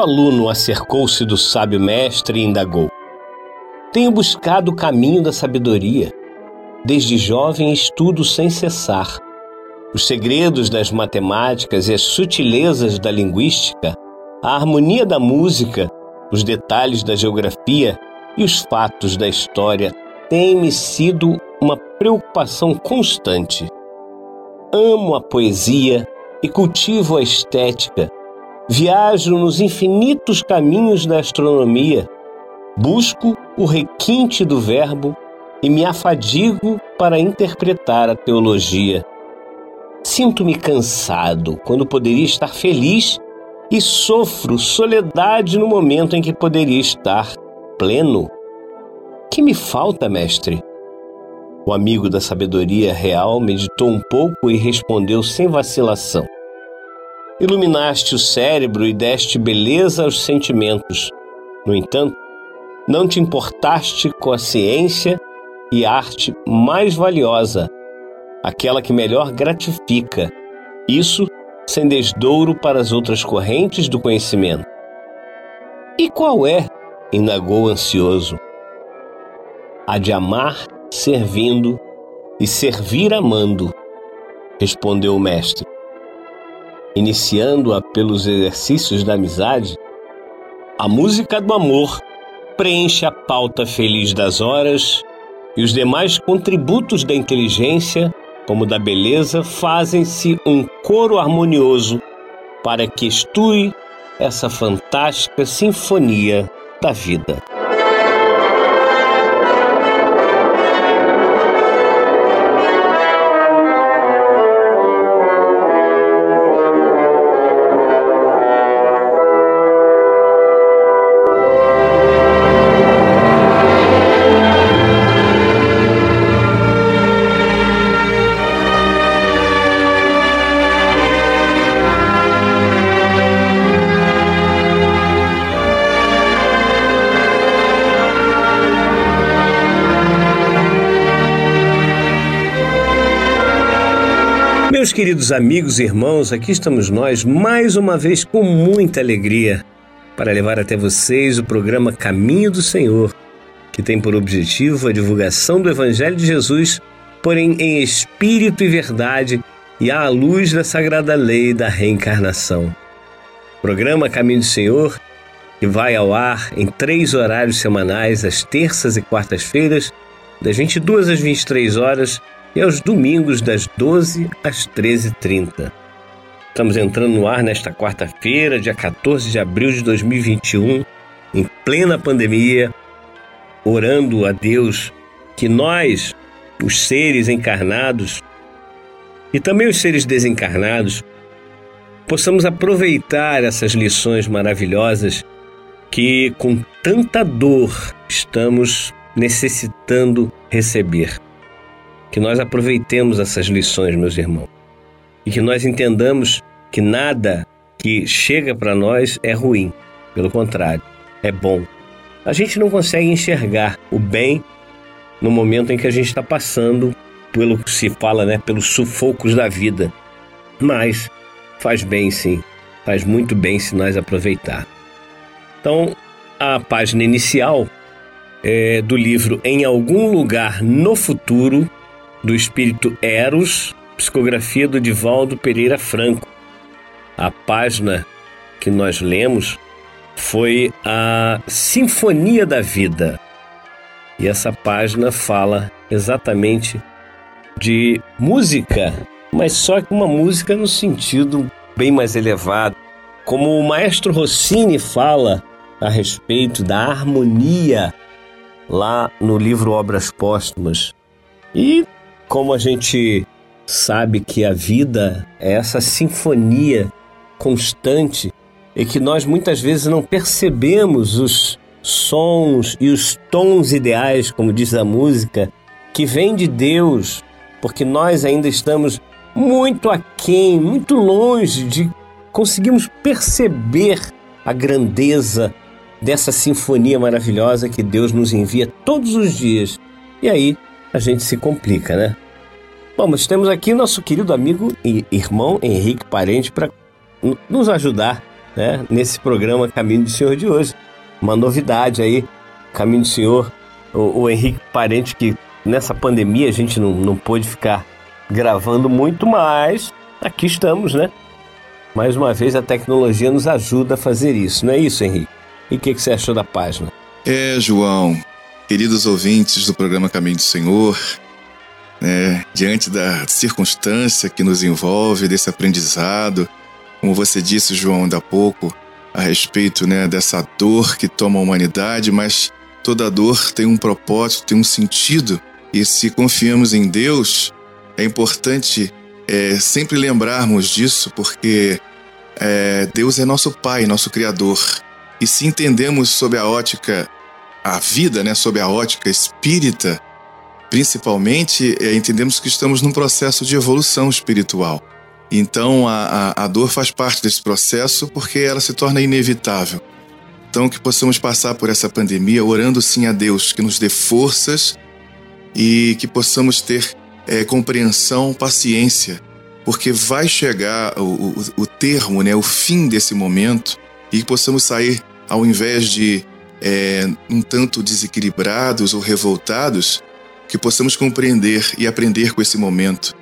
Aluno acercou-se do sábio mestre e indagou: Tenho buscado o caminho da sabedoria. Desde jovem estudo sem cessar. Os segredos das matemáticas e as sutilezas da linguística, a harmonia da música, os detalhes da geografia e os fatos da história têm-me sido uma preocupação constante. Amo a poesia e cultivo a estética Viajo nos infinitos caminhos da astronomia, busco o requinte do Verbo e me afadigo para interpretar a teologia. Sinto-me cansado quando poderia estar feliz e sofro soledade no momento em que poderia estar pleno. Que me falta, mestre? O amigo da sabedoria real meditou um pouco e respondeu sem vacilação. Iluminaste o cérebro e deste beleza aos sentimentos. No entanto, não te importaste com a ciência e arte mais valiosa, aquela que melhor gratifica. Isso sem desdouro para as outras correntes do conhecimento. E qual é? indagou ansioso. A de amar servindo e servir amando, respondeu o mestre iniciando-a pelos exercícios da amizade, a música do amor preenche a pauta feliz das horas e os demais contributos da inteligência, como da beleza, fazem-se um coro harmonioso para que estue essa fantástica sinfonia da vida. Meus queridos amigos e irmãos, aqui estamos nós mais uma vez com muita alegria para levar até vocês o programa Caminho do Senhor, que tem por objetivo a divulgação do Evangelho de Jesus, porém em espírito e verdade e à luz da sagrada lei da reencarnação. programa Caminho do Senhor, que vai ao ar em três horários semanais, às terças e quartas-feiras, das 22 às 23 horas e aos domingos das 12 às 13h30. Estamos entrando no ar nesta quarta-feira, dia 14 de abril de 2021, em plena pandemia, orando a Deus que nós, os seres encarnados e também os seres desencarnados, possamos aproveitar essas lições maravilhosas que, com tanta dor, estamos necessitando receber. Que nós aproveitemos essas lições, meus irmãos, e que nós entendamos que nada que chega para nós é ruim, pelo contrário, é bom. A gente não consegue enxergar o bem no momento em que a gente está passando pelo que se fala, né, pelos sufocos da vida. Mas faz bem sim, faz muito bem se nós aproveitar. Então, a página inicial é do livro Em Algum Lugar no Futuro, do espírito Eros, psicografia do Divaldo Pereira Franco. A página que nós lemos foi a Sinfonia da Vida. E essa página fala exatamente de música, mas só que uma música no sentido bem mais elevado. Como o maestro Rossini fala a respeito da harmonia lá no livro Obras Póstumas. E como a gente sabe que a vida é essa sinfonia constante e que nós muitas vezes não percebemos os sons e os tons ideais, como diz a música, que vêm de Deus, porque nós ainda estamos muito aquém, muito longe de conseguirmos perceber a grandeza dessa sinfonia maravilhosa que Deus nos envia todos os dias. E aí a gente se complica, né? Bom, mas temos aqui nosso querido amigo e irmão Henrique Parente para nos ajudar né, nesse programa Caminho do Senhor de hoje. Uma novidade aí, Caminho do Senhor, o, o Henrique Parente, que nessa pandemia a gente não, não pôde ficar gravando muito, mas aqui estamos, né? Mais uma vez a tecnologia nos ajuda a fazer isso, não é isso, Henrique? E o que, que você achou da página? É, João, queridos ouvintes do programa Caminho do Senhor, né, diante da circunstância que nos envolve, desse aprendizado, como você disse, João, ainda há pouco, a respeito né, dessa dor que toma a humanidade, mas toda dor tem um propósito, tem um sentido, e se confiamos em Deus, é importante é, sempre lembrarmos disso, porque é, Deus é nosso Pai, nosso Criador. E se entendemos sob a ótica, a vida, né, sob a ótica espírita, principalmente, é, entendemos que estamos num processo de evolução espiritual. Então, a, a, a dor faz parte desse processo porque ela se torna inevitável. Então, que possamos passar por essa pandemia orando sim a Deus que nos dê forças e que possamos ter é, compreensão, paciência, porque vai chegar o, o, o termo, né, o fim desse momento e que possamos sair ao invés de é, um tanto desequilibrados ou revoltados, que possamos compreender e aprender com esse momento,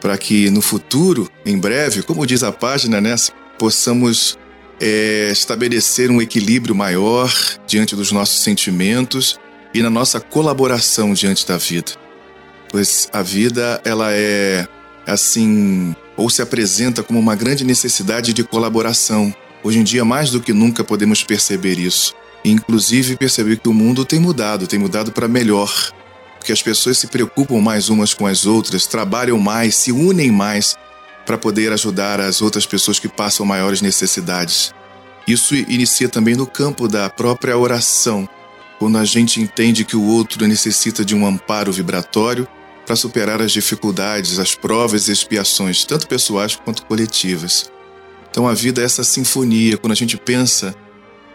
para que no futuro, em breve, como diz a página, né, possamos é, estabelecer um equilíbrio maior diante dos nossos sentimentos e na nossa colaboração diante da vida. Pois a vida, ela é assim, ou se apresenta como uma grande necessidade de colaboração, Hoje em dia, mais do que nunca, podemos perceber isso. Inclusive, perceber que o mundo tem mudado, tem mudado para melhor. Porque as pessoas se preocupam mais umas com as outras, trabalham mais, se unem mais para poder ajudar as outras pessoas que passam maiores necessidades. Isso inicia também no campo da própria oração, quando a gente entende que o outro necessita de um amparo vibratório para superar as dificuldades, as provas e expiações, tanto pessoais quanto coletivas. Então a vida é essa sinfonia. Quando a gente pensa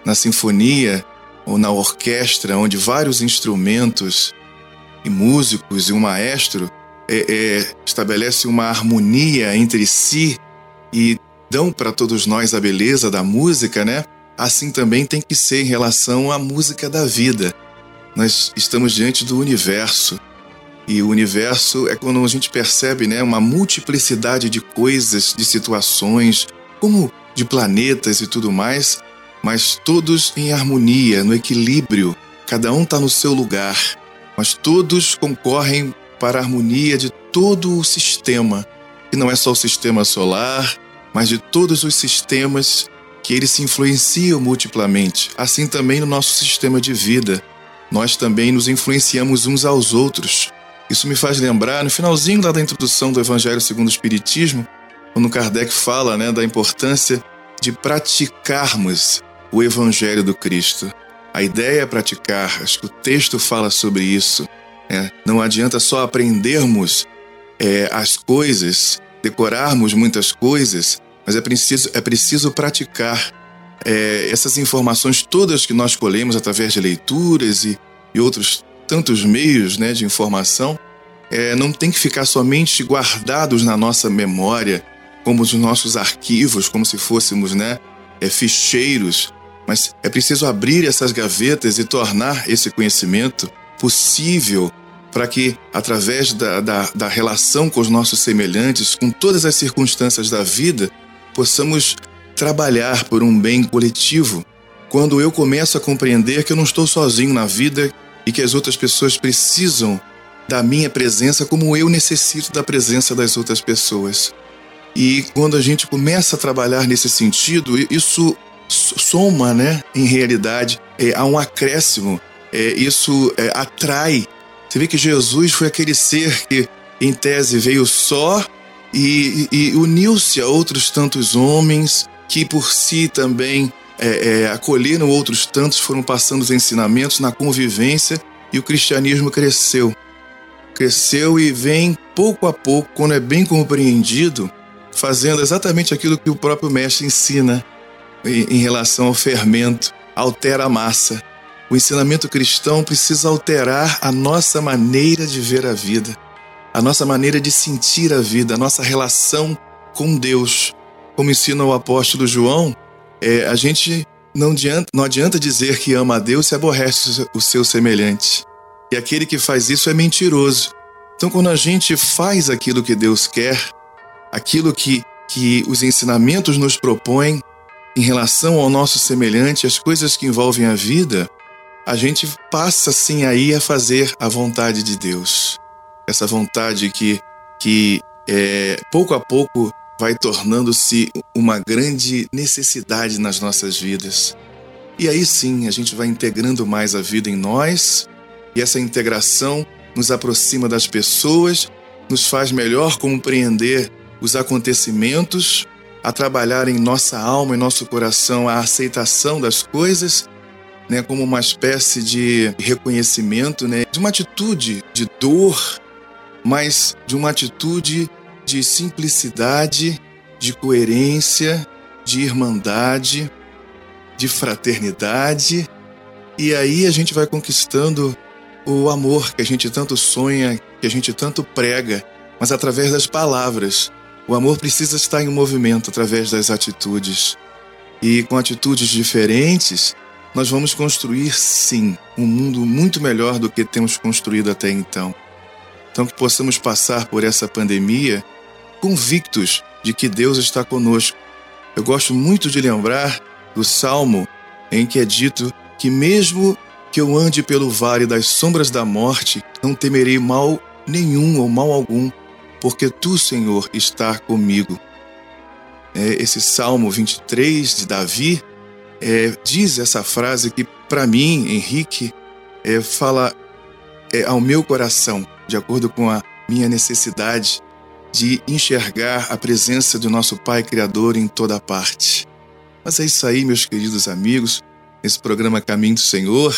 na sinfonia ou na orquestra, onde vários instrumentos e músicos e um maestro é, é, estabelece uma harmonia entre si e dão para todos nós a beleza da música, né? Assim também tem que ser em relação à música da vida. Nós estamos diante do universo. E o universo é quando a gente percebe né, uma multiplicidade de coisas, de situações, como de planetas e tudo mais, mas todos em harmonia, no equilíbrio. Cada um está no seu lugar, mas todos concorrem para a harmonia de todo o sistema. E não é só o sistema solar, mas de todos os sistemas que eles se influenciam multiplamente. Assim também no nosso sistema de vida. Nós também nos influenciamos uns aos outros. Isso me faz lembrar, no finalzinho da introdução do Evangelho segundo o Espiritismo, quando Kardec fala né, da importância de praticarmos o Evangelho do Cristo. A ideia é praticar, acho que o texto fala sobre isso. Né? Não adianta só aprendermos é, as coisas, decorarmos muitas coisas, mas é preciso, é preciso praticar é, essas informações todas que nós colhemos através de leituras e, e outros tantos meios né, de informação, é, não tem que ficar somente guardados na nossa memória, como os nossos arquivos, como se fôssemos né, é, ficheiros, mas é preciso abrir essas gavetas e tornar esse conhecimento possível para que, através da, da, da relação com os nossos semelhantes, com todas as circunstâncias da vida, possamos trabalhar por um bem coletivo. Quando eu começo a compreender que eu não estou sozinho na vida e que as outras pessoas precisam da minha presença como eu necessito da presença das outras pessoas. E quando a gente começa a trabalhar nesse sentido, isso soma, né, em realidade, é, a um acréscimo. É, isso é, atrai. Você vê que Jesus foi aquele ser que, em tese, veio só e, e, e uniu-se a outros tantos homens que por si também é, é, acolheram outros tantos, foram passando os ensinamentos na convivência e o cristianismo cresceu. Cresceu e vem pouco a pouco, quando é bem compreendido, fazendo exatamente aquilo que o próprio mestre ensina em, relação ao fermento, altera a massa. O ensinamento cristão precisa alterar a nossa maneira de ver a vida, a nossa maneira de sentir a vida, a nossa relação com Deus como ensina o apóstolo João, é, a gente não adianta, não adianta dizer que ama a Deus se aborrece o seu semelhante. E aquele que faz isso é mentiroso. Então, quando a gente faz aquilo que Deus quer, aquilo que, que os ensinamentos nos propõem em relação ao nosso semelhante, as coisas que envolvem a vida, a gente passa sim aí a fazer a vontade de Deus. Essa vontade que, que é, pouco a pouco vai tornando-se uma grande necessidade nas nossas vidas. E aí sim, a gente vai integrando mais a vida em nós, e essa integração nos aproxima das pessoas, nos faz melhor compreender os acontecimentos, a trabalhar em nossa alma e nosso coração a aceitação das coisas, né, como uma espécie de reconhecimento, né, de uma atitude de dor, mas de uma atitude de simplicidade, de coerência, de irmandade, de fraternidade. E aí a gente vai conquistando o amor que a gente tanto sonha, que a gente tanto prega, mas através das palavras. O amor precisa estar em movimento através das atitudes. E com atitudes diferentes, nós vamos construir, sim, um mundo muito melhor do que temos construído até então. Então, que possamos passar por essa pandemia convictos de que Deus está conosco. Eu gosto muito de lembrar do salmo em que é dito que, mesmo que eu ande pelo vale das sombras da morte, não temerei mal nenhum ou mal algum, porque tu, Senhor, está comigo. É, esse Salmo 23 de Davi é, diz essa frase que, para mim, Henrique, é, fala é, ao meu coração, de acordo com a minha necessidade de enxergar a presença do nosso Pai Criador em toda parte. Mas é isso aí, meus queridos amigos, nesse programa Caminho do Senhor,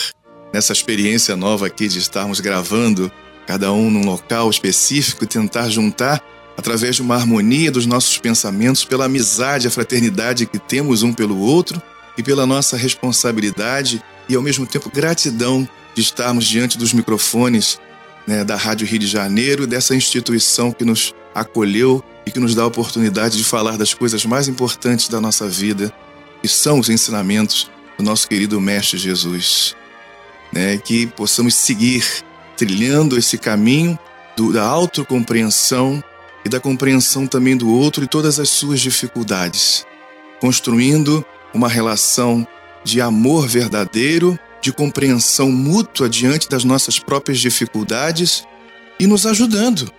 nessa experiência nova aqui de estarmos gravando, cada um num local específico, tentar juntar, através de uma harmonia dos nossos pensamentos, pela amizade, a fraternidade que temos um pelo outro e pela nossa responsabilidade e, ao mesmo tempo, gratidão de estarmos diante dos microfones né, da Rádio Rio de Janeiro, dessa instituição que nos acolheu e que nos dá a oportunidade de falar das coisas mais importantes da nossa vida, que são os ensinamentos do nosso querido Mestre Jesus. Né, que possamos seguir trilhando esse caminho do, da autocompreensão e da compreensão também do outro e todas as suas dificuldades, construindo uma relação de amor verdadeiro, de compreensão mútua diante das nossas próprias dificuldades e nos ajudando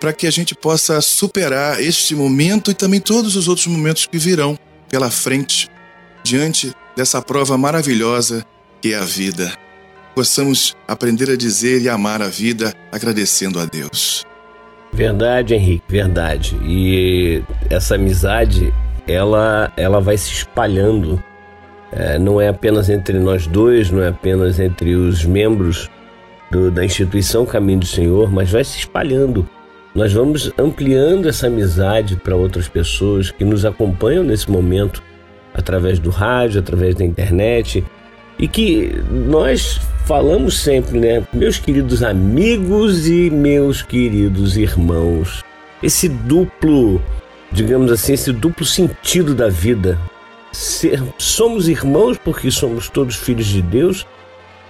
para que a gente possa superar este momento e também todos os outros momentos que virão pela frente, diante dessa prova maravilhosa que é a vida. Possamos aprender a dizer e amar a vida agradecendo a Deus. Verdade, Henrique, verdade. E essa amizade, ela, ela vai se espalhando. É, não é apenas entre nós dois, não é apenas entre os membros do, da instituição Caminho do Senhor, mas vai se espalhando. Nós vamos ampliando essa amizade para outras pessoas que nos acompanham nesse momento através do rádio, através da internet e que nós falamos sempre, né? Meus queridos amigos e meus queridos irmãos, esse duplo, digamos assim, esse duplo sentido da vida. Ser, somos irmãos porque somos todos filhos de Deus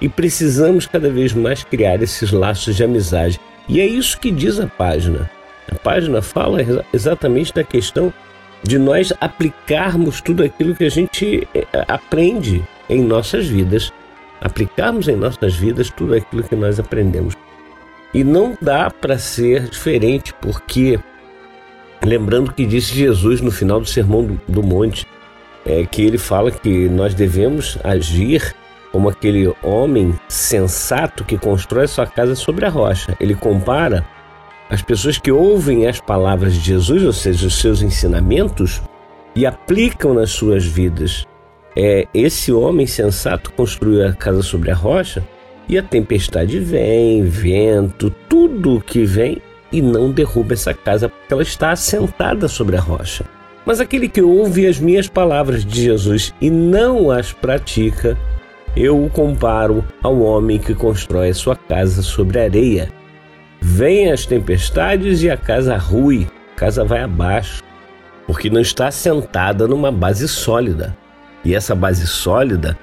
e precisamos cada vez mais criar esses laços de amizade. E é isso que diz a página. A página fala exatamente da questão de nós aplicarmos tudo aquilo que a gente eh, aprende em nossas vidas, aplicarmos em nossas vidas tudo aquilo que nós aprendemos. E não dá para ser diferente, porque, lembrando que disse Jesus no final do Sermão do, do Monte, é que ele fala que nós devemos agir como aquele homem sensato que constrói sua casa sobre a rocha. Ele compara as pessoas que ouvem as palavras de Jesus, ou seja, os seus ensinamentos, e aplicam nas suas vidas. É, esse homem sensato construiu a casa sobre a rocha e a tempestade vem, vento, tudo que vem e não derruba essa casa porque ela está assentada sobre a rocha. Mas aquele que ouve as minhas palavras de Jesus e não as pratica, eu o comparo ao homem que constrói a sua casa sobre areia. Vêm as tempestades e a casa rui, a casa vai abaixo, porque não está assentada numa base sólida. E essa base sólida,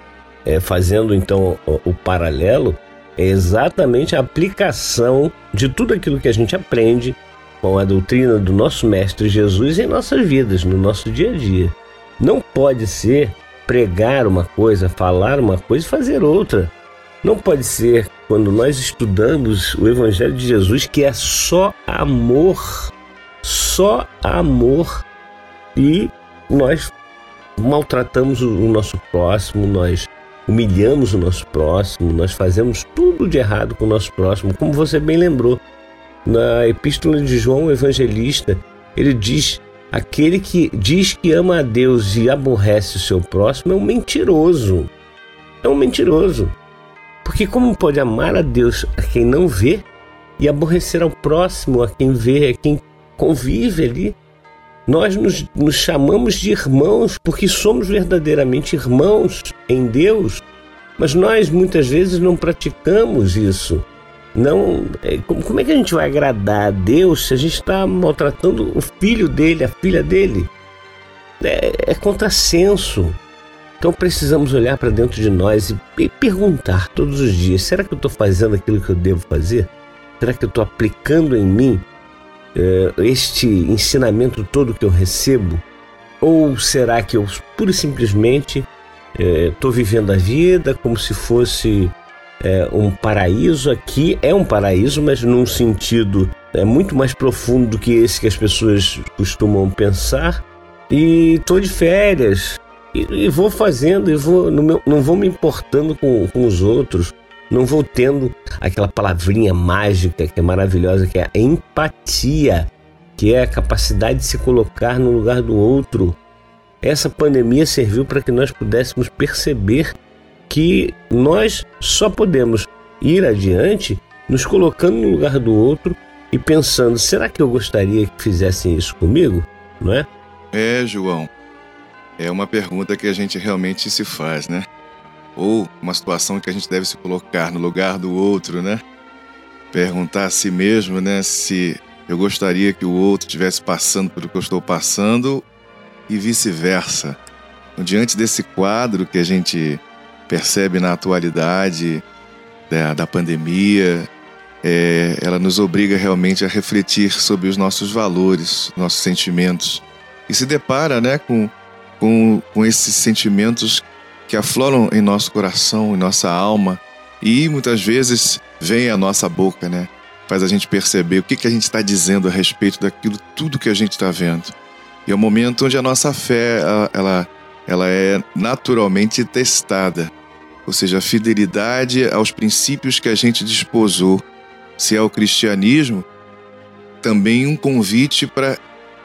é, fazendo então o, o paralelo, é exatamente a aplicação de tudo aquilo que a gente aprende com a doutrina do nosso Mestre Jesus em nossas vidas, no nosso dia a dia. Não pode ser pregar uma coisa, falar uma coisa e fazer outra. Não pode ser quando nós estudamos o Evangelho de Jesus que é só amor, só amor e nós maltratamos o nosso próximo, nós humilhamos o nosso próximo, nós fazemos tudo de errado com o nosso próximo, como você bem lembrou. Na epístola de João, o evangelista, ele diz Aquele que diz que ama a Deus e aborrece o seu próximo é um mentiroso. É um mentiroso. Porque como pode amar a Deus a quem não vê e aborrecer ao próximo a quem vê, a quem convive ali? Nós nos, nos chamamos de irmãos porque somos verdadeiramente irmãos em Deus, mas nós muitas vezes não praticamos isso. Não, é, como é que a gente vai agradar a Deus se a gente está maltratando o filho dele, a filha dele? É, é contrassenso. Então precisamos olhar para dentro de nós e, perguntar todos os dias: será que eu estou fazendo aquilo que eu devo fazer? Será que eu estou aplicando em mim é, este ensinamento todo que eu recebo? Ou será que eu pura e simplesmente estou é, vivendo a vida como se fosse é, um paraíso aqui é um paraíso, mas num sentido é muito mais profundo do que esse que as pessoas costumam pensar. E tô de férias e, e vou fazendo, e vou, meu, não vou me importando com, com os outros, não vou tendo aquela palavrinha mágica que é maravilhosa, que é a empatia, que é a capacidade de se colocar no lugar do outro. Essa pandemia serviu para que nós pudéssemos perceber que nós só podemos ir adiante nos colocando no lugar do outro e pensando: será que eu gostaria que fizessem isso comigo? Não é? É, João. É uma pergunta que a gente realmente se faz, né? Ou uma situação que a gente deve se colocar no lugar do outro, né? Perguntar a si mesmo, né, se eu gostaria que o outro estivesse passando pelo que eu estou passando e vice-versa. Diante desse quadro que a gente percebe na atualidade da, da pandemia, é, ela nos obriga realmente a refletir sobre os nossos valores, nossos sentimentos. E se depara né, com, com, com esses sentimentos que afloram em nosso coração, em nossa alma, e muitas vezes vem à nossa boca, né? Faz a gente perceber o que, que a gente está dizendo a respeito daquilo, tudo que a gente está vendo. E é o momento onde a nossa fé, ela, ela é naturalmente testada, ou seja, a fidelidade aos princípios que a gente desposou. Se é o cristianismo, também um convite para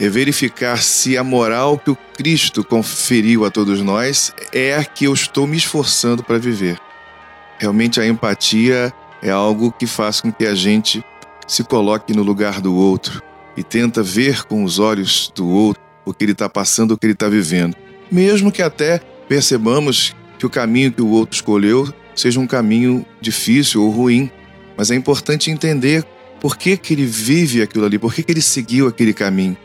verificar se a moral que o Cristo conferiu a todos nós é a que eu estou me esforçando para viver. Realmente a empatia é algo que faz com que a gente se coloque no lugar do outro e tenta ver com os olhos do outro o que ele está passando, o que ele está vivendo. Mesmo que até percebamos que o caminho que o outro escolheu seja um caminho difícil ou ruim, mas é importante entender por que, que ele vive aquilo ali, por que, que ele seguiu aquele caminho.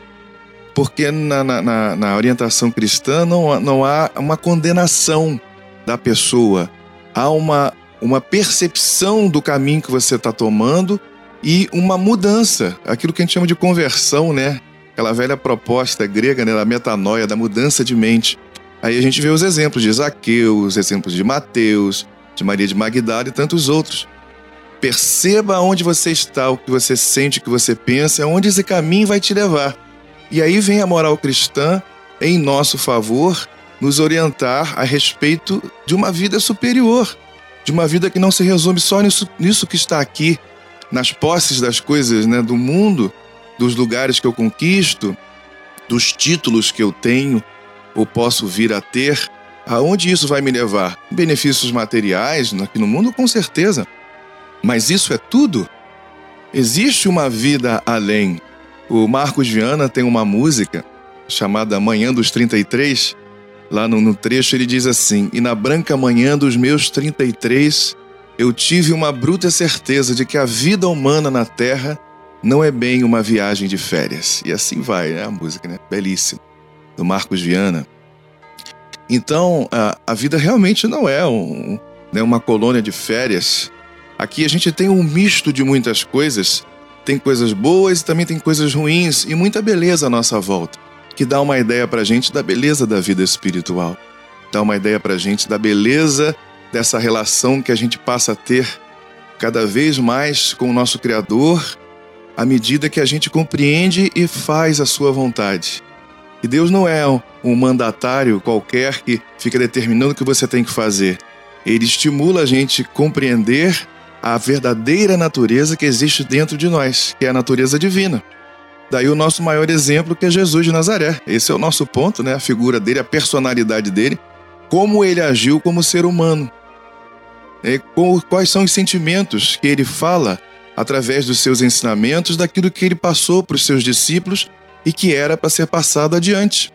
Porque na, na, na orientação cristã não, não há uma condenação da pessoa, há uma, uma percepção do caminho que você está tomando e uma mudança, aquilo que a gente chama de conversão, né? Aquela velha proposta grega, né, da metanoia, da mudança de mente. Aí a gente vê os exemplos de Zaqueu, os exemplos de Mateus, de Maria de Magdala e tantos outros. Perceba onde você está, o que você sente, o que você pensa, aonde esse caminho vai te levar. E aí vem a moral cristã em nosso favor, nos orientar a respeito de uma vida superior, de uma vida que não se resume só nisso, nisso que está aqui, nas posses das coisas né, do mundo, dos lugares que eu conquisto, dos títulos que eu tenho ou posso vir a ter, aonde isso vai me levar? Benefícios materiais aqui no mundo, com certeza. Mas isso é tudo? Existe uma vida além. O Marcos Viana tem uma música chamada Manhã dos 33. Lá no, no trecho ele diz assim: E na branca manhã dos meus 33, eu tive uma bruta certeza de que a vida humana na Terra não é bem uma viagem de férias. E assim vai, né? A música, né? Belíssima. Do Marcos Viana. Então, a, a vida realmente não é um, né, uma colônia de férias. Aqui a gente tem um misto de muitas coisas. Tem coisas boas e também tem coisas ruins e muita beleza à nossa volta, que dá uma ideia pra gente da beleza da vida espiritual. Dá uma ideia pra gente da beleza dessa relação que a gente passa a ter cada vez mais com o nosso Criador, à medida que a gente compreende e faz a sua vontade. E Deus não é um mandatário qualquer que fica determinando o que você tem que fazer. Ele estimula a gente a compreender a verdadeira natureza que existe dentro de nós, que é a natureza divina. Daí o nosso maior exemplo que é Jesus de Nazaré. Esse é o nosso ponto, né? A figura dele, a personalidade dele, como ele agiu como ser humano. É, quais são os sentimentos que ele fala através dos seus ensinamentos, daquilo que ele passou para os seus discípulos e que era para ser passado adiante.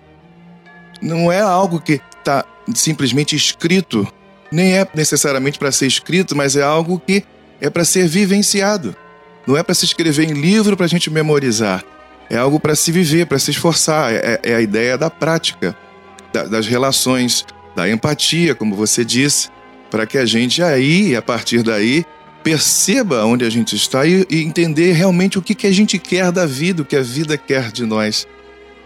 Não é algo que está simplesmente escrito, nem é necessariamente para ser escrito, mas é algo que é para ser vivenciado. Não é para se escrever em livro para a gente memorizar. É algo para se viver, para se esforçar. É, é, a ideia da prática, da, das relações, da empatia, como você disse, para que a gente aí, a partir daí, perceba onde a gente está e, e entender realmente o que, que a gente quer da vida, o que a vida quer de nós.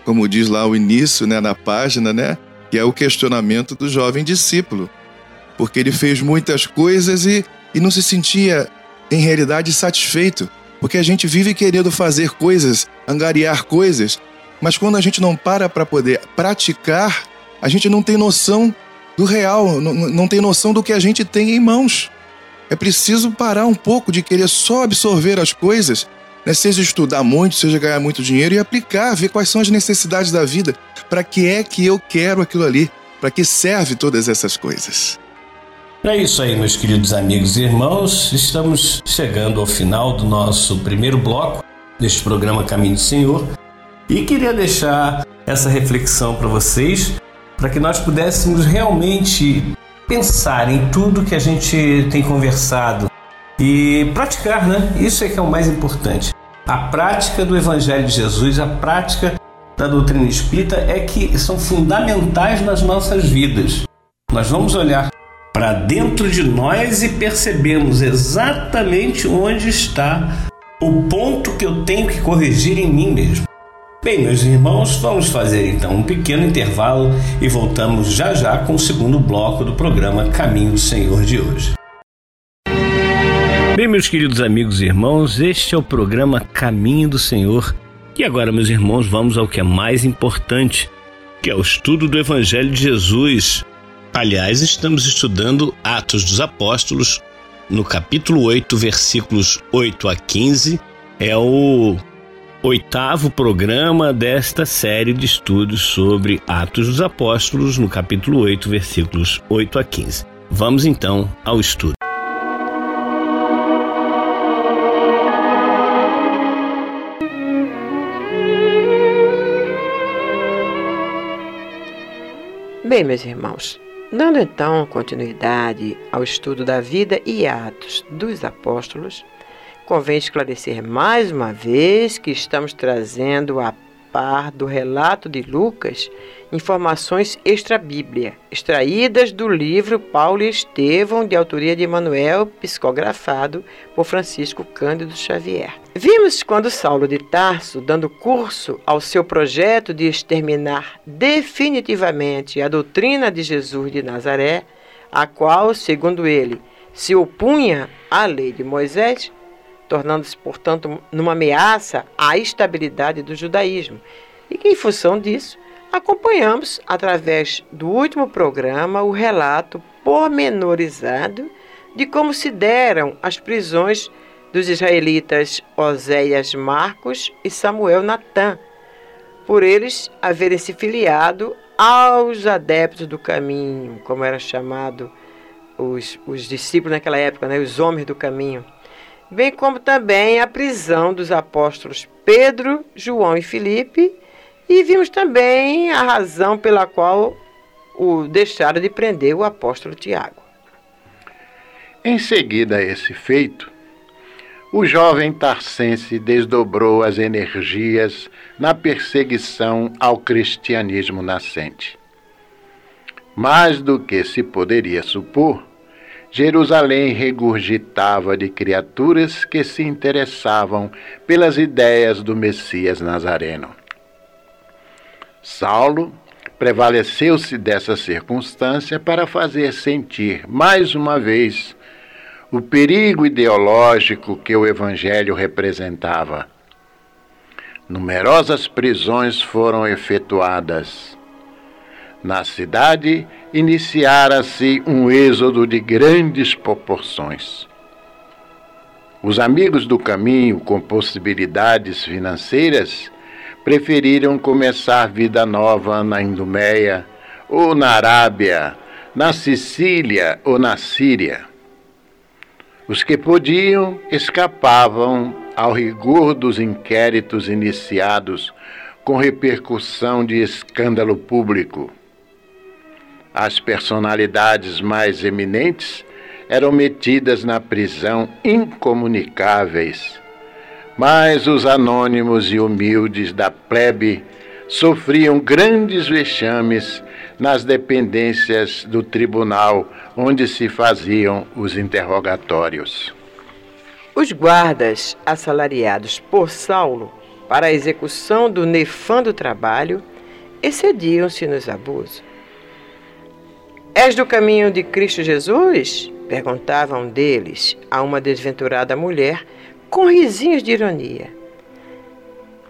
Como diz lá o início, né, na página, né, que é o questionamento do jovem discípulo. Porque ele fez muitas coisas e, e não se sentia, em realidade, satisfeito. Porque a gente vive querendo fazer coisas, angariar coisas, mas quando a gente não para para poder praticar, a gente não tem noção do real, não, não tem noção do que a gente tem em mãos. É preciso parar um pouco de querer só absorver as coisas, né? seja estudar muito, seja ganhar muito dinheiro e aplicar, ver quais são as necessidades da vida. Para que é que eu quero aquilo ali? Para que serve todas essas coisas? É isso aí, meus queridos amigos e irmãos. Estamos chegando ao final do nosso primeiro bloco deste programa Caminho do Senhor e queria deixar essa reflexão para vocês, para que nós pudéssemos realmente pensar em tudo que a gente tem conversado e praticar, né? Isso é que é o mais importante. A prática do Evangelho de Jesus, a prática da doutrina espírita é que são fundamentais nas nossas vidas. Nós vamos olhar para dentro de nós e percebemos exatamente onde está o ponto que eu tenho que corrigir em mim mesmo. Bem, meus irmãos, vamos fazer então um pequeno intervalo e voltamos já já com o segundo bloco do programa Caminho do Senhor de hoje. Bem, meus queridos amigos e irmãos, este é o programa Caminho do Senhor. E agora, meus irmãos, vamos ao que é mais importante, que é o estudo do Evangelho de Jesus. Aliás, estamos estudando Atos dos Apóstolos, no capítulo 8, versículos 8 a 15. É o oitavo programa desta série de estudos sobre Atos dos Apóstolos, no capítulo 8, versículos 8 a 15. Vamos então ao estudo. Bem, meus irmãos, dando então continuidade ao estudo da vida e atos dos apóstolos, convém esclarecer mais uma vez que estamos trazendo a par do relato de Lucas informações extra-bíblia, extraídas do livro Paulo e Estevão, de autoria de Emanuel, psicografado por Francisco Cândido Xavier. Vimos quando Saulo de Tarso, dando curso ao seu projeto de exterminar definitivamente a doutrina de Jesus de Nazaré, a qual, segundo ele, se opunha à lei de Moisés, tornando-se, portanto, numa ameaça à estabilidade do judaísmo. E que, em função disso, acompanhamos, através do último programa, o relato pormenorizado de como se deram as prisões dos israelitas Oséias Marcos e Samuel Natã, por eles haverem se filiado aos adeptos do caminho, como era chamado os, os discípulos naquela época, né, os homens do caminho bem como também a prisão dos apóstolos Pedro, João e Filipe, e vimos também a razão pela qual o deixaram de prender o apóstolo Tiago. Em seguida a esse feito, o jovem tarcense desdobrou as energias na perseguição ao cristianismo nascente. Mais do que se poderia supor, Jerusalém regurgitava de criaturas que se interessavam pelas ideias do Messias Nazareno. Saulo prevaleceu-se dessa circunstância para fazer sentir mais uma vez o perigo ideológico que o Evangelho representava. Numerosas prisões foram efetuadas na cidade, iniciara-se um êxodo de grandes proporções. Os amigos do caminho, com possibilidades financeiras, preferiram começar vida nova na Indumeia, ou na Arábia, na Sicília ou na Síria. Os que podiam escapavam ao rigor dos inquéritos iniciados com repercussão de escândalo público. As personalidades mais eminentes eram metidas na prisão incomunicáveis, mas os anônimos e humildes da plebe sofriam grandes vexames nas dependências do tribunal onde se faziam os interrogatórios. Os guardas assalariados por Saulo para a execução do nefando trabalho excediam-se nos abusos. És do caminho de Cristo Jesus? Perguntava um deles a uma desventurada mulher com risinhos de ironia.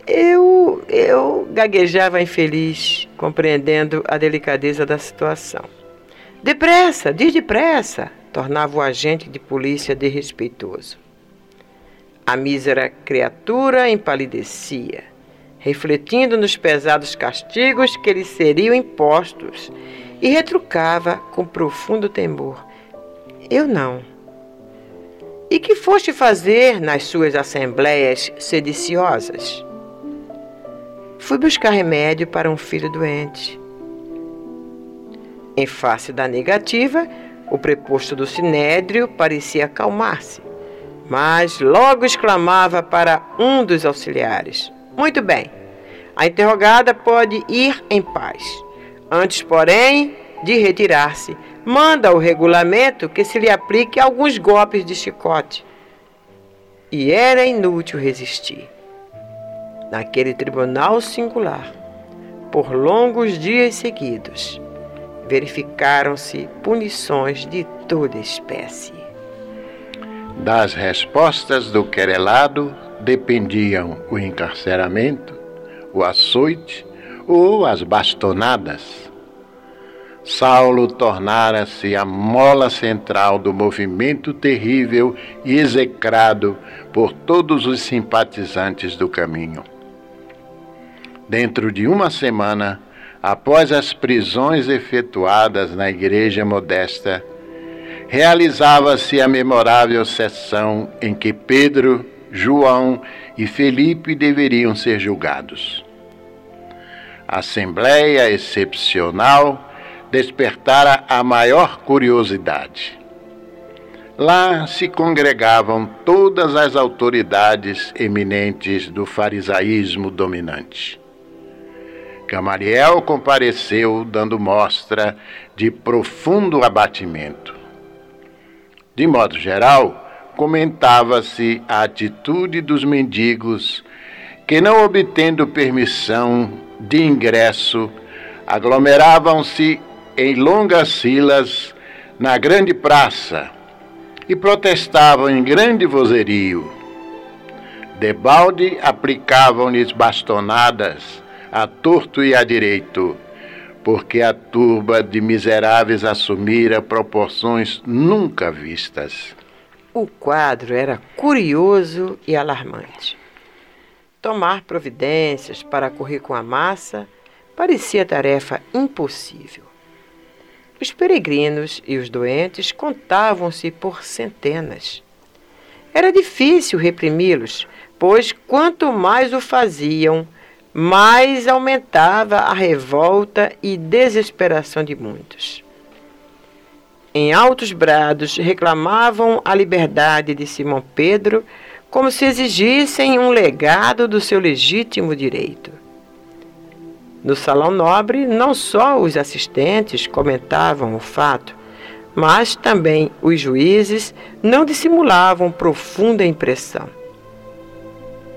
Eu, eu gaguejava infeliz, compreendendo a delicadeza da situação. Depressa, diz depressa, tornava o agente de polícia desrespeitoso. A mísera criatura empalidecia, refletindo nos pesados castigos que lhe seriam impostos e retrucava com profundo temor: Eu não. E que foste fazer nas suas assembleias sediciosas? Fui buscar remédio para um filho doente. Em face da negativa, o preposto do sinédrio parecia acalmar-se, mas logo exclamava para um dos auxiliares: Muito bem, a interrogada pode ir em paz. Antes, porém, de retirar-se, manda o regulamento que se lhe aplique alguns golpes de chicote. E era inútil resistir. Naquele tribunal singular, por longos dias seguidos, verificaram-se punições de toda espécie. Das respostas do querelado dependiam o encarceramento, o açoite ou as bastonadas. Saulo tornara-se a mola central do movimento terrível e execrado por todos os simpatizantes do caminho. dentro de uma semana, após as prisões efetuadas na igreja modesta, realizava-se a memorável sessão em que Pedro, João e Felipe deveriam ser julgados. Assembleia excepcional despertara a maior curiosidade. Lá se congregavam todas as autoridades eminentes do farisaísmo dominante. Gamaliel compareceu dando mostra de profundo abatimento. De modo geral, comentava-se a atitude dos mendigos que, não obtendo permissão de ingresso, aglomeravam-se em longas filas na grande praça e protestavam em grande vozerio. Debalde aplicavam-lhes bastonadas a torto e a direito, porque a turba de miseráveis assumira proporções nunca vistas. O quadro era curioso e alarmante. Tomar providências para correr com a massa parecia tarefa impossível. Os peregrinos e os doentes contavam-se por centenas. Era difícil reprimi-los, pois quanto mais o faziam, mais aumentava a revolta e desesperação de muitos. Em altos brados reclamavam a liberdade de Simão Pedro, como se exigissem um legado do seu legítimo direito. No salão nobre, não só os assistentes comentavam o fato, mas também os juízes não dissimulavam profunda impressão.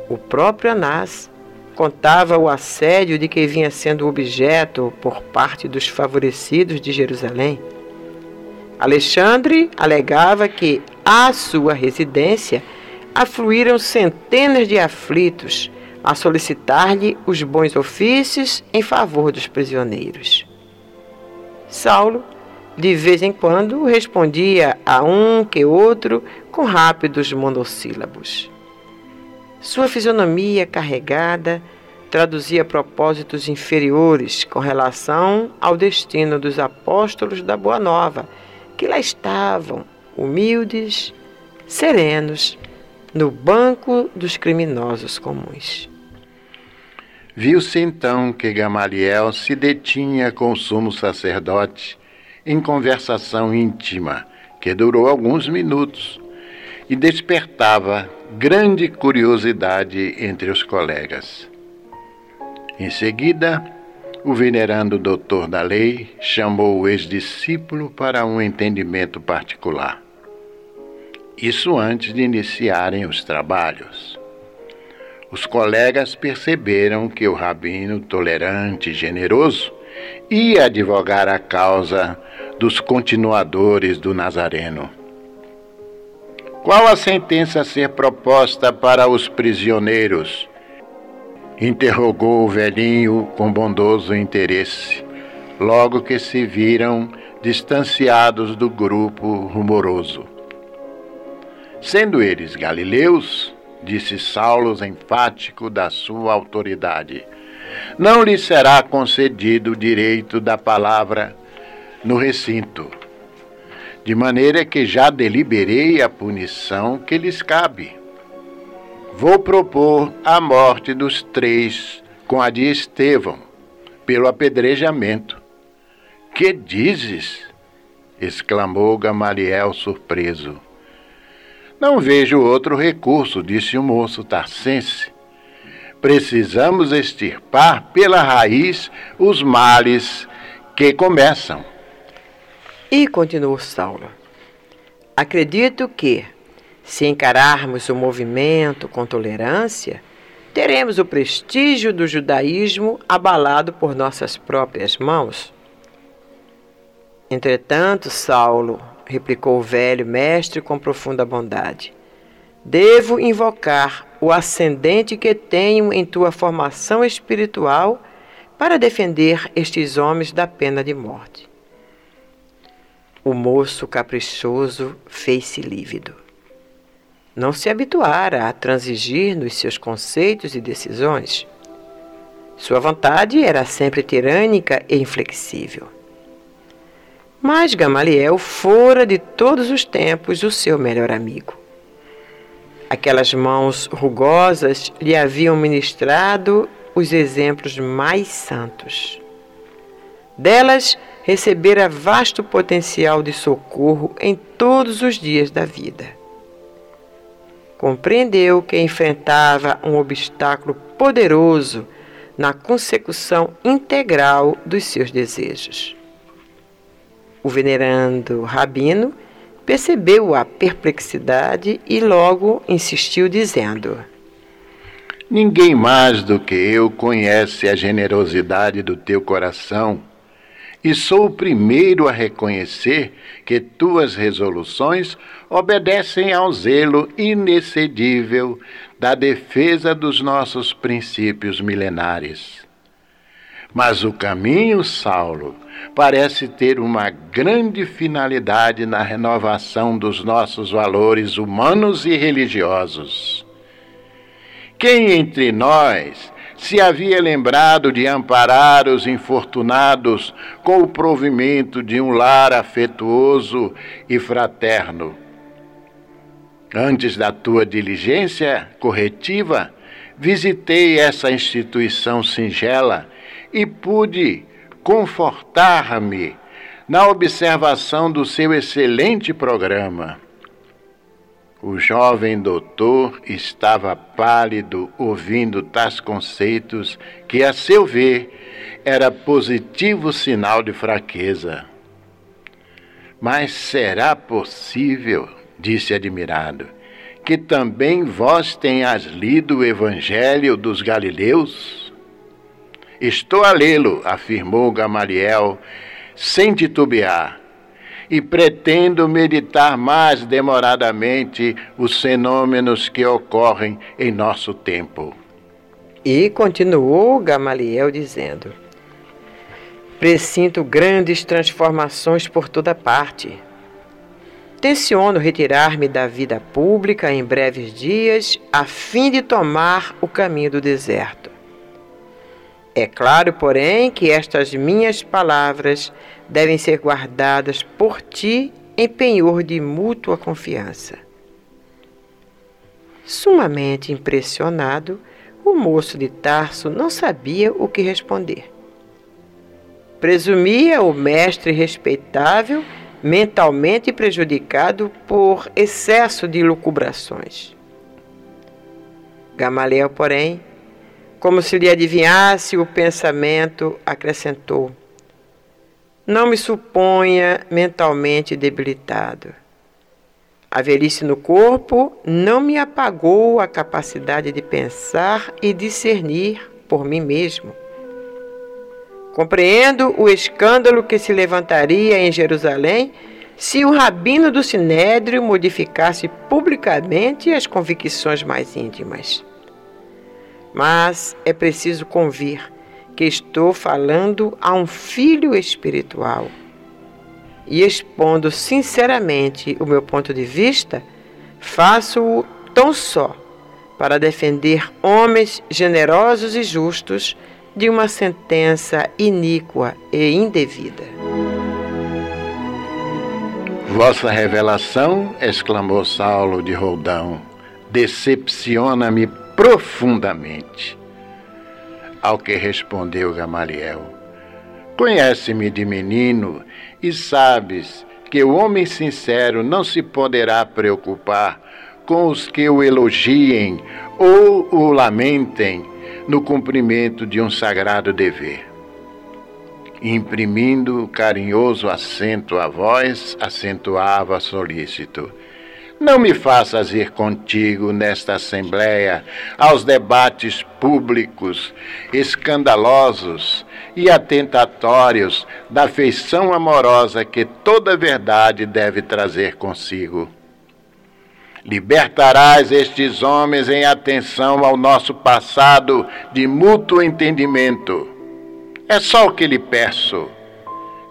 O próprio Anás contava o assédio de que vinha sendo objeto por parte dos favorecidos de Jerusalém. Alexandre alegava que, à sua residência, afluíram centenas de aflitos a solicitar-lhe os bons ofícios em favor dos prisioneiros. Saulo, de vez em quando, respondia a um que outro com rápidos monossílabos. Sua fisionomia carregada traduzia propósitos inferiores com relação ao destino dos apóstolos da Boa Nova, que lá estavam, humildes, serenos, no banco dos criminosos comuns. Viu-se então que Gamaliel se detinha com o sumo sacerdote em conversação íntima que durou alguns minutos e despertava grande curiosidade entre os colegas. Em seguida, o venerando doutor da lei chamou o ex-discípulo para um entendimento particular. Isso antes de iniciarem os trabalhos. Os colegas perceberam que o rabino, tolerante e generoso, ia advogar a causa dos continuadores do Nazareno. Qual a sentença a ser proposta para os prisioneiros? Interrogou o velhinho com bondoso interesse, logo que se viram distanciados do grupo rumoroso. Sendo eles galileus, disse Saulo enfático da sua autoridade, não lhe será concedido o direito da palavra no recinto, de maneira que já deliberei a punição que lhes cabe. Vou propor a morte dos três com a de Estevão, pelo apedrejamento. Que dizes? exclamou Gamaliel surpreso. Não vejo outro recurso, disse o moço tarcense. Precisamos extirpar pela raiz os males que começam. E continuou Saulo: Acredito que, se encararmos o movimento com tolerância, teremos o prestígio do judaísmo abalado por nossas próprias mãos. Entretanto, Saulo, replicou o velho mestre com profunda bondade. Devo invocar o ascendente que tenho em tua formação espiritual para defender estes homens da pena de morte. O moço caprichoso fez-se lívido. Não se habituara a transigir nos seus conceitos e decisões. Sua vontade era sempre tirânica e inflexível. Mas Gamaliel fora de todos os tempos o seu melhor amigo. Aquelas mãos rugosas lhe haviam ministrado os exemplos mais santos. Delas recebera vasto potencial de socorro em todos os dias da vida. Compreendeu que enfrentava um obstáculo poderoso na consecução integral dos seus desejos. O venerando rabino percebeu a perplexidade e logo insistiu, dizendo: Ninguém mais do que eu conhece a generosidade do teu coração, e sou o primeiro a reconhecer que tuas resoluções obedecem ao zelo inexcedível da defesa dos nossos princípios milenares. Mas o caminho, Saulo, parece ter uma grande finalidade na renovação dos nossos valores humanos e religiosos. Quem entre nós se havia lembrado de amparar os infortunados com o provimento de um lar afetuoso e fraterno? Antes da tua diligência corretiva, visitei essa instituição singela e pude confortar-me na observação do seu excelente programa. O jovem doutor estava pálido ouvindo tais conceitos que, a seu ver, era positivo sinal de fraqueza. Mas será possível, disse admirado, que também vós tenhas lido o Evangelho dos Galileus? Estou a lê-lo, afirmou Gamaliel, sem titubear, e pretendo meditar mais demoradamente os fenômenos que ocorrem em nosso tempo. E continuou Gamaliel dizendo: Presinto grandes transformações por toda parte. Tenciono retirar-me da vida pública em breves dias, a fim de tomar o caminho do deserto. É claro, porém, que estas minhas palavras devem ser guardadas por ti em penhor de mútua confiança. Sumamente impressionado, o moço de Tarso não sabia o que responder. Presumia o mestre respeitável mentalmente prejudicado por excesso de lucubrações. Gamaliel, porém, como se lhe adivinhasse o pensamento, acrescentou: Não me suponha mentalmente debilitado. A velhice no corpo não me apagou a capacidade de pensar e discernir por mim mesmo. Compreendo o escândalo que se levantaria em Jerusalém se o rabino do Sinédrio modificasse publicamente as convicções mais íntimas mas é preciso convir que estou falando a um filho espiritual. E expondo sinceramente o meu ponto de vista, faço-o tão só para defender homens generosos e justos de uma sentença iníqua e indevida. Vossa revelação, exclamou Saulo de Roldão, decepciona-me profundamente. Ao que respondeu Gamaliel: Conhece-me de menino e sabes que o homem sincero não se poderá preocupar com os que o elogiem ou o lamentem no cumprimento de um sagrado dever. Imprimindo carinhoso acento à voz, acentuava solícito. Não me faças ir contigo nesta Assembleia aos debates públicos, escandalosos e atentatórios da feição amorosa que toda verdade deve trazer consigo. Libertarás estes homens em atenção ao nosso passado de mútuo entendimento. É só o que lhe peço.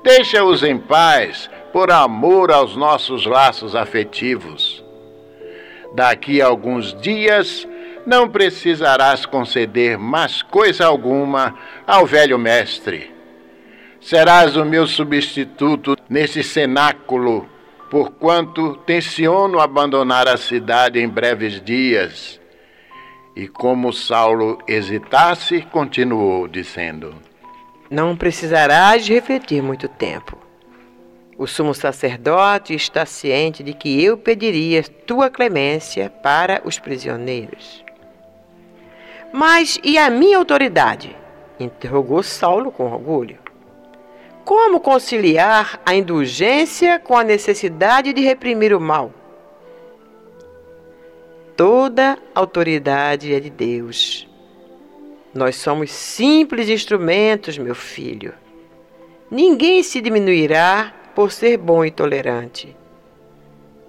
Deixa-os em paz por amor aos nossos laços afetivos. Daqui a alguns dias não precisarás conceder mais coisa alguma ao velho mestre. Serás o meu substituto nesse cenáculo, porquanto tenciono abandonar a cidade em breves dias. E como Saulo hesitasse, continuou, dizendo: Não precisarás refletir muito tempo. O sumo sacerdote está ciente de que eu pediria tua clemência para os prisioneiros. Mas e a minha autoridade? interrogou Saulo com orgulho. Como conciliar a indulgência com a necessidade de reprimir o mal? Toda autoridade é de Deus. Nós somos simples instrumentos, meu filho. Ninguém se diminuirá por ser bom e tolerante.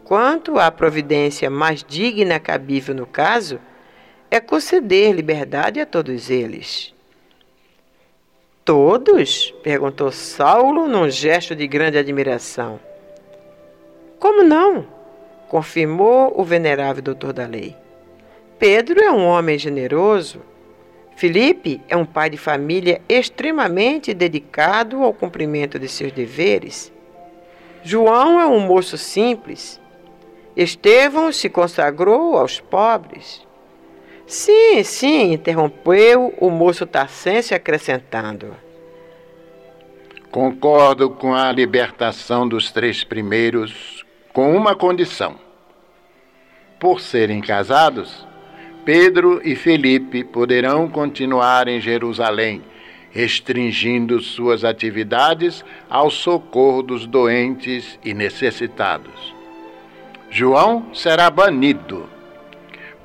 Quanto à providência mais digna cabível no caso, é conceder liberdade a todos eles. Todos? perguntou Saulo num gesto de grande admiração. Como não? confirmou o venerável doutor da lei. Pedro é um homem generoso. Felipe é um pai de família extremamente dedicado ao cumprimento de seus deveres. João é um moço simples. Estevão se consagrou aos pobres. Sim, sim, interrompeu o moço Tarcense acrescentando. Concordo com a libertação dos três primeiros, com uma condição. Por serem casados, Pedro e Felipe poderão continuar em Jerusalém, restringindo suas atividades ao socorro dos doentes e necessitados. João será banido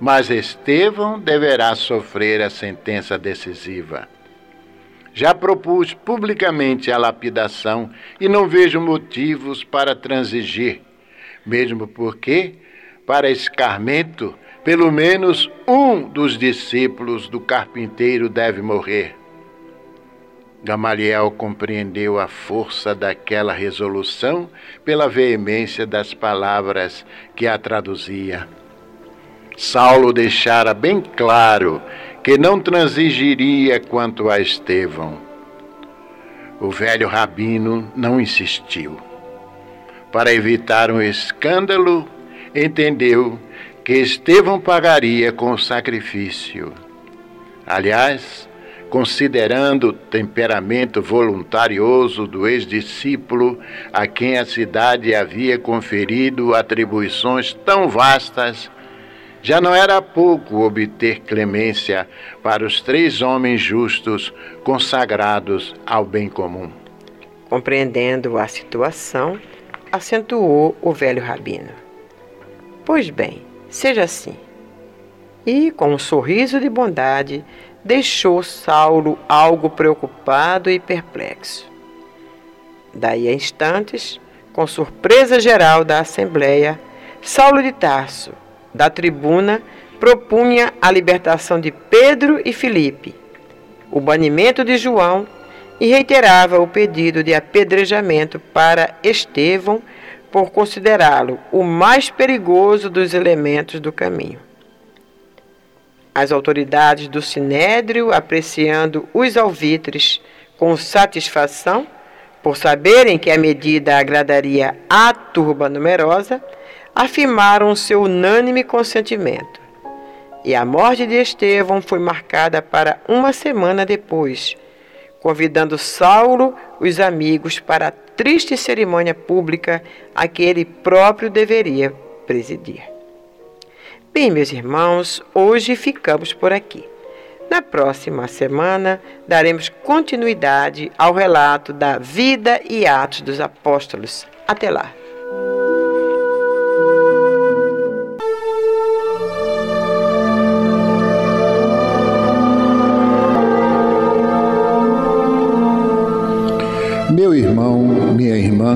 mas Estevão deverá sofrer a sentença decisiva. Já propus publicamente a lapidação e não vejo motivos para transigir, mesmo porque, para escarmento, pelo menos um dos discípulos do carpinteiro deve morrer. Gamaliel compreendeu a força daquela resolução pela veemência das palavras que a traduzia. Saulo deixara bem claro que não transigiria quanto a Estevão. O velho rabino não insistiu. Para evitar um escândalo, entendeu que Estevão pagaria com o sacrifício. Aliás, considerando o temperamento voluntarioso do ex-discípulo a quem a cidade havia conferido atribuições tão vastas já não era pouco obter clemência para os três homens justos consagrados ao bem comum. Compreendendo a situação, acentuou o velho rabino. Pois bem, seja assim. E, com um sorriso de bondade, deixou Saulo algo preocupado e perplexo. Daí a instantes, com surpresa geral da Assembleia, Saulo de Tarso, da tribuna propunha a libertação de Pedro e Filipe, o banimento de João e reiterava o pedido de apedrejamento para Estevão por considerá-lo o mais perigoso dos elementos do caminho. As autoridades do Sinédrio, apreciando os alvitres com satisfação, por saberem que a medida agradaria à turba numerosa, afirmaram seu unânime consentimento. E a morte de Estevão foi marcada para uma semana depois, convidando Saulo, os amigos, para a triste cerimônia pública a que ele próprio deveria presidir. Bem, meus irmãos, hoje ficamos por aqui. Na próxima semana, daremos continuidade ao relato da vida e atos dos apóstolos. Até lá! Meu irmão, minha irmã,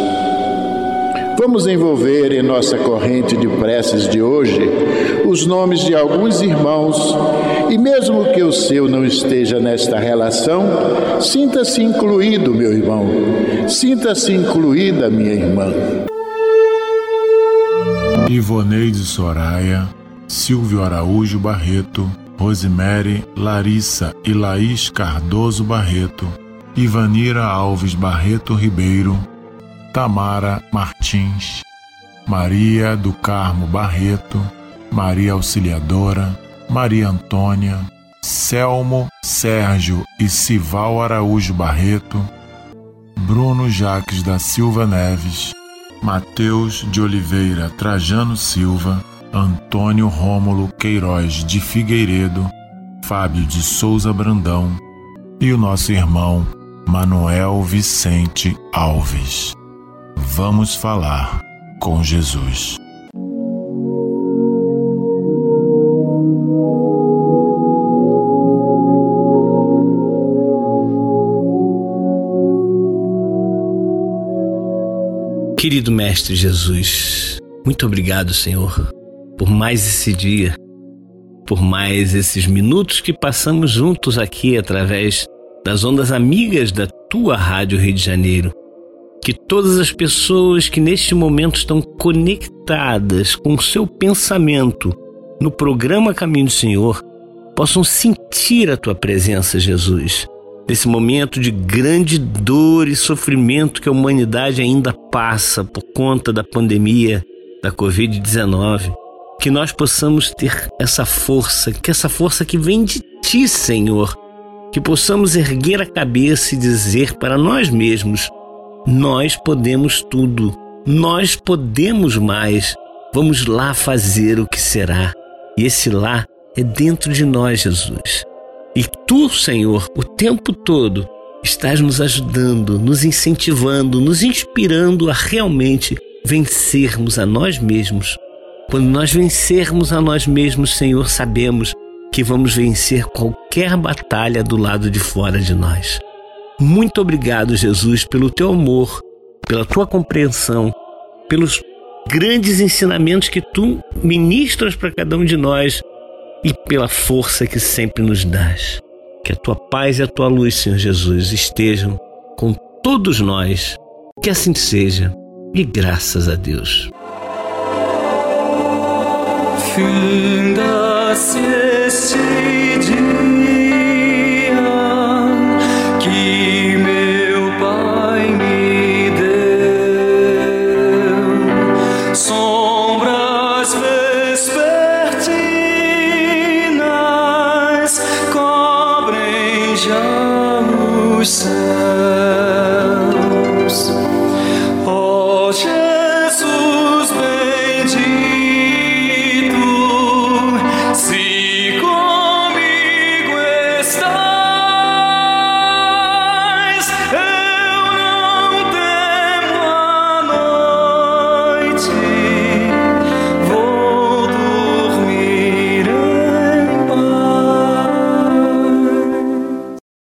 Vamos envolver em nossa corrente de preces de hoje os nomes de alguns irmãos e, mesmo que o seu não esteja nesta relação, sinta-se incluído, meu irmão, sinta-se incluída, minha irmã. Ivoneide Soraya, Silvio Araújo Barreto, Rosemary, Larissa e Laís Cardoso Barreto, Ivanira Alves Barreto Ribeiro, Tamara Martins, Maria do Carmo Barreto, Maria Auxiliadora, Maria Antônia, Selmo Sérgio e Sival Araújo Barreto, Bruno Jaques da Silva Neves, Mateus de Oliveira Trajano Silva, Antônio Rômulo Queiroz de Figueiredo, Fábio de Souza Brandão e o nosso irmão Manuel Vicente Alves. Vamos falar com Jesus. Querido Mestre Jesus, muito obrigado, Senhor, por mais esse dia, por mais esses minutos que passamos juntos aqui através das ondas amigas da tua Rádio Rio de Janeiro que todas as pessoas que neste momento estão conectadas com o seu pensamento no programa Caminho do Senhor possam sentir a tua presença, Jesus. Nesse momento de grande dor e sofrimento que a humanidade ainda passa por conta da pandemia da Covid-19, que nós possamos ter essa força, que essa força que vem de ti, Senhor, que possamos erguer a cabeça e dizer para nós mesmos: nós podemos tudo, nós podemos mais. Vamos lá fazer o que será. E esse lá é dentro de nós, Jesus. E tu, Senhor, o tempo todo estás nos ajudando, nos incentivando, nos inspirando a realmente vencermos a nós mesmos. Quando nós vencermos a nós mesmos, Senhor, sabemos que vamos vencer qualquer batalha do lado de fora de nós. Muito obrigado, Jesus, pelo teu amor, pela tua compreensão, pelos grandes ensinamentos que tu ministras para cada um de nós e pela força que sempre nos dás. Que a tua paz e a tua luz, Senhor Jesus, estejam com todos nós. Que assim seja. E graças a Deus. Finda-se este dia.